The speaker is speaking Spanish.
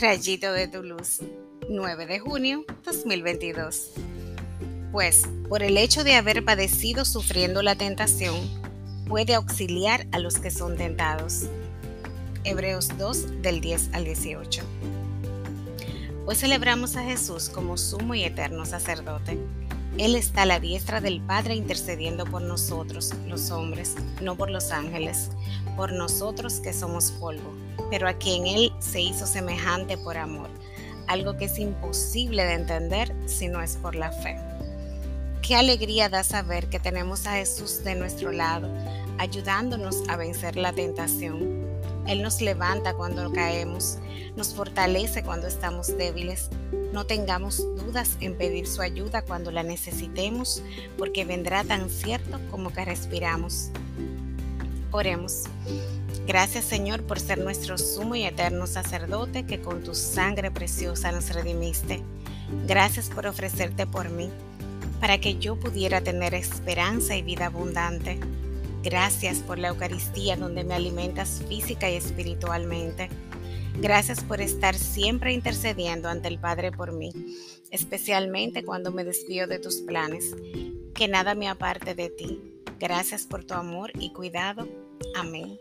Rayito de tu luz, 9 de junio 2022. Pues, por el hecho de haber padecido sufriendo la tentación, puede auxiliar a los que son tentados. Hebreos 2 del 10 al 18. Hoy celebramos a Jesús como sumo y eterno sacerdote. Él está a la diestra del Padre intercediendo por nosotros, los hombres, no por los ángeles, por nosotros que somos polvo, pero a quien Él se hizo semejante por amor, algo que es imposible de entender si no es por la fe. Qué alegría da saber que tenemos a Jesús de nuestro lado, ayudándonos a vencer la tentación. Él nos levanta cuando caemos, nos fortalece cuando estamos débiles. No tengamos dudas en pedir su ayuda cuando la necesitemos, porque vendrá tan cierto como que respiramos. Oremos. Gracias Señor por ser nuestro sumo y eterno sacerdote que con tu sangre preciosa nos redimiste. Gracias por ofrecerte por mí, para que yo pudiera tener esperanza y vida abundante. Gracias por la Eucaristía donde me alimentas física y espiritualmente. Gracias por estar siempre intercediendo ante el Padre por mí, especialmente cuando me desvío de tus planes. Que nada me aparte de ti. Gracias por tu amor y cuidado. Amén.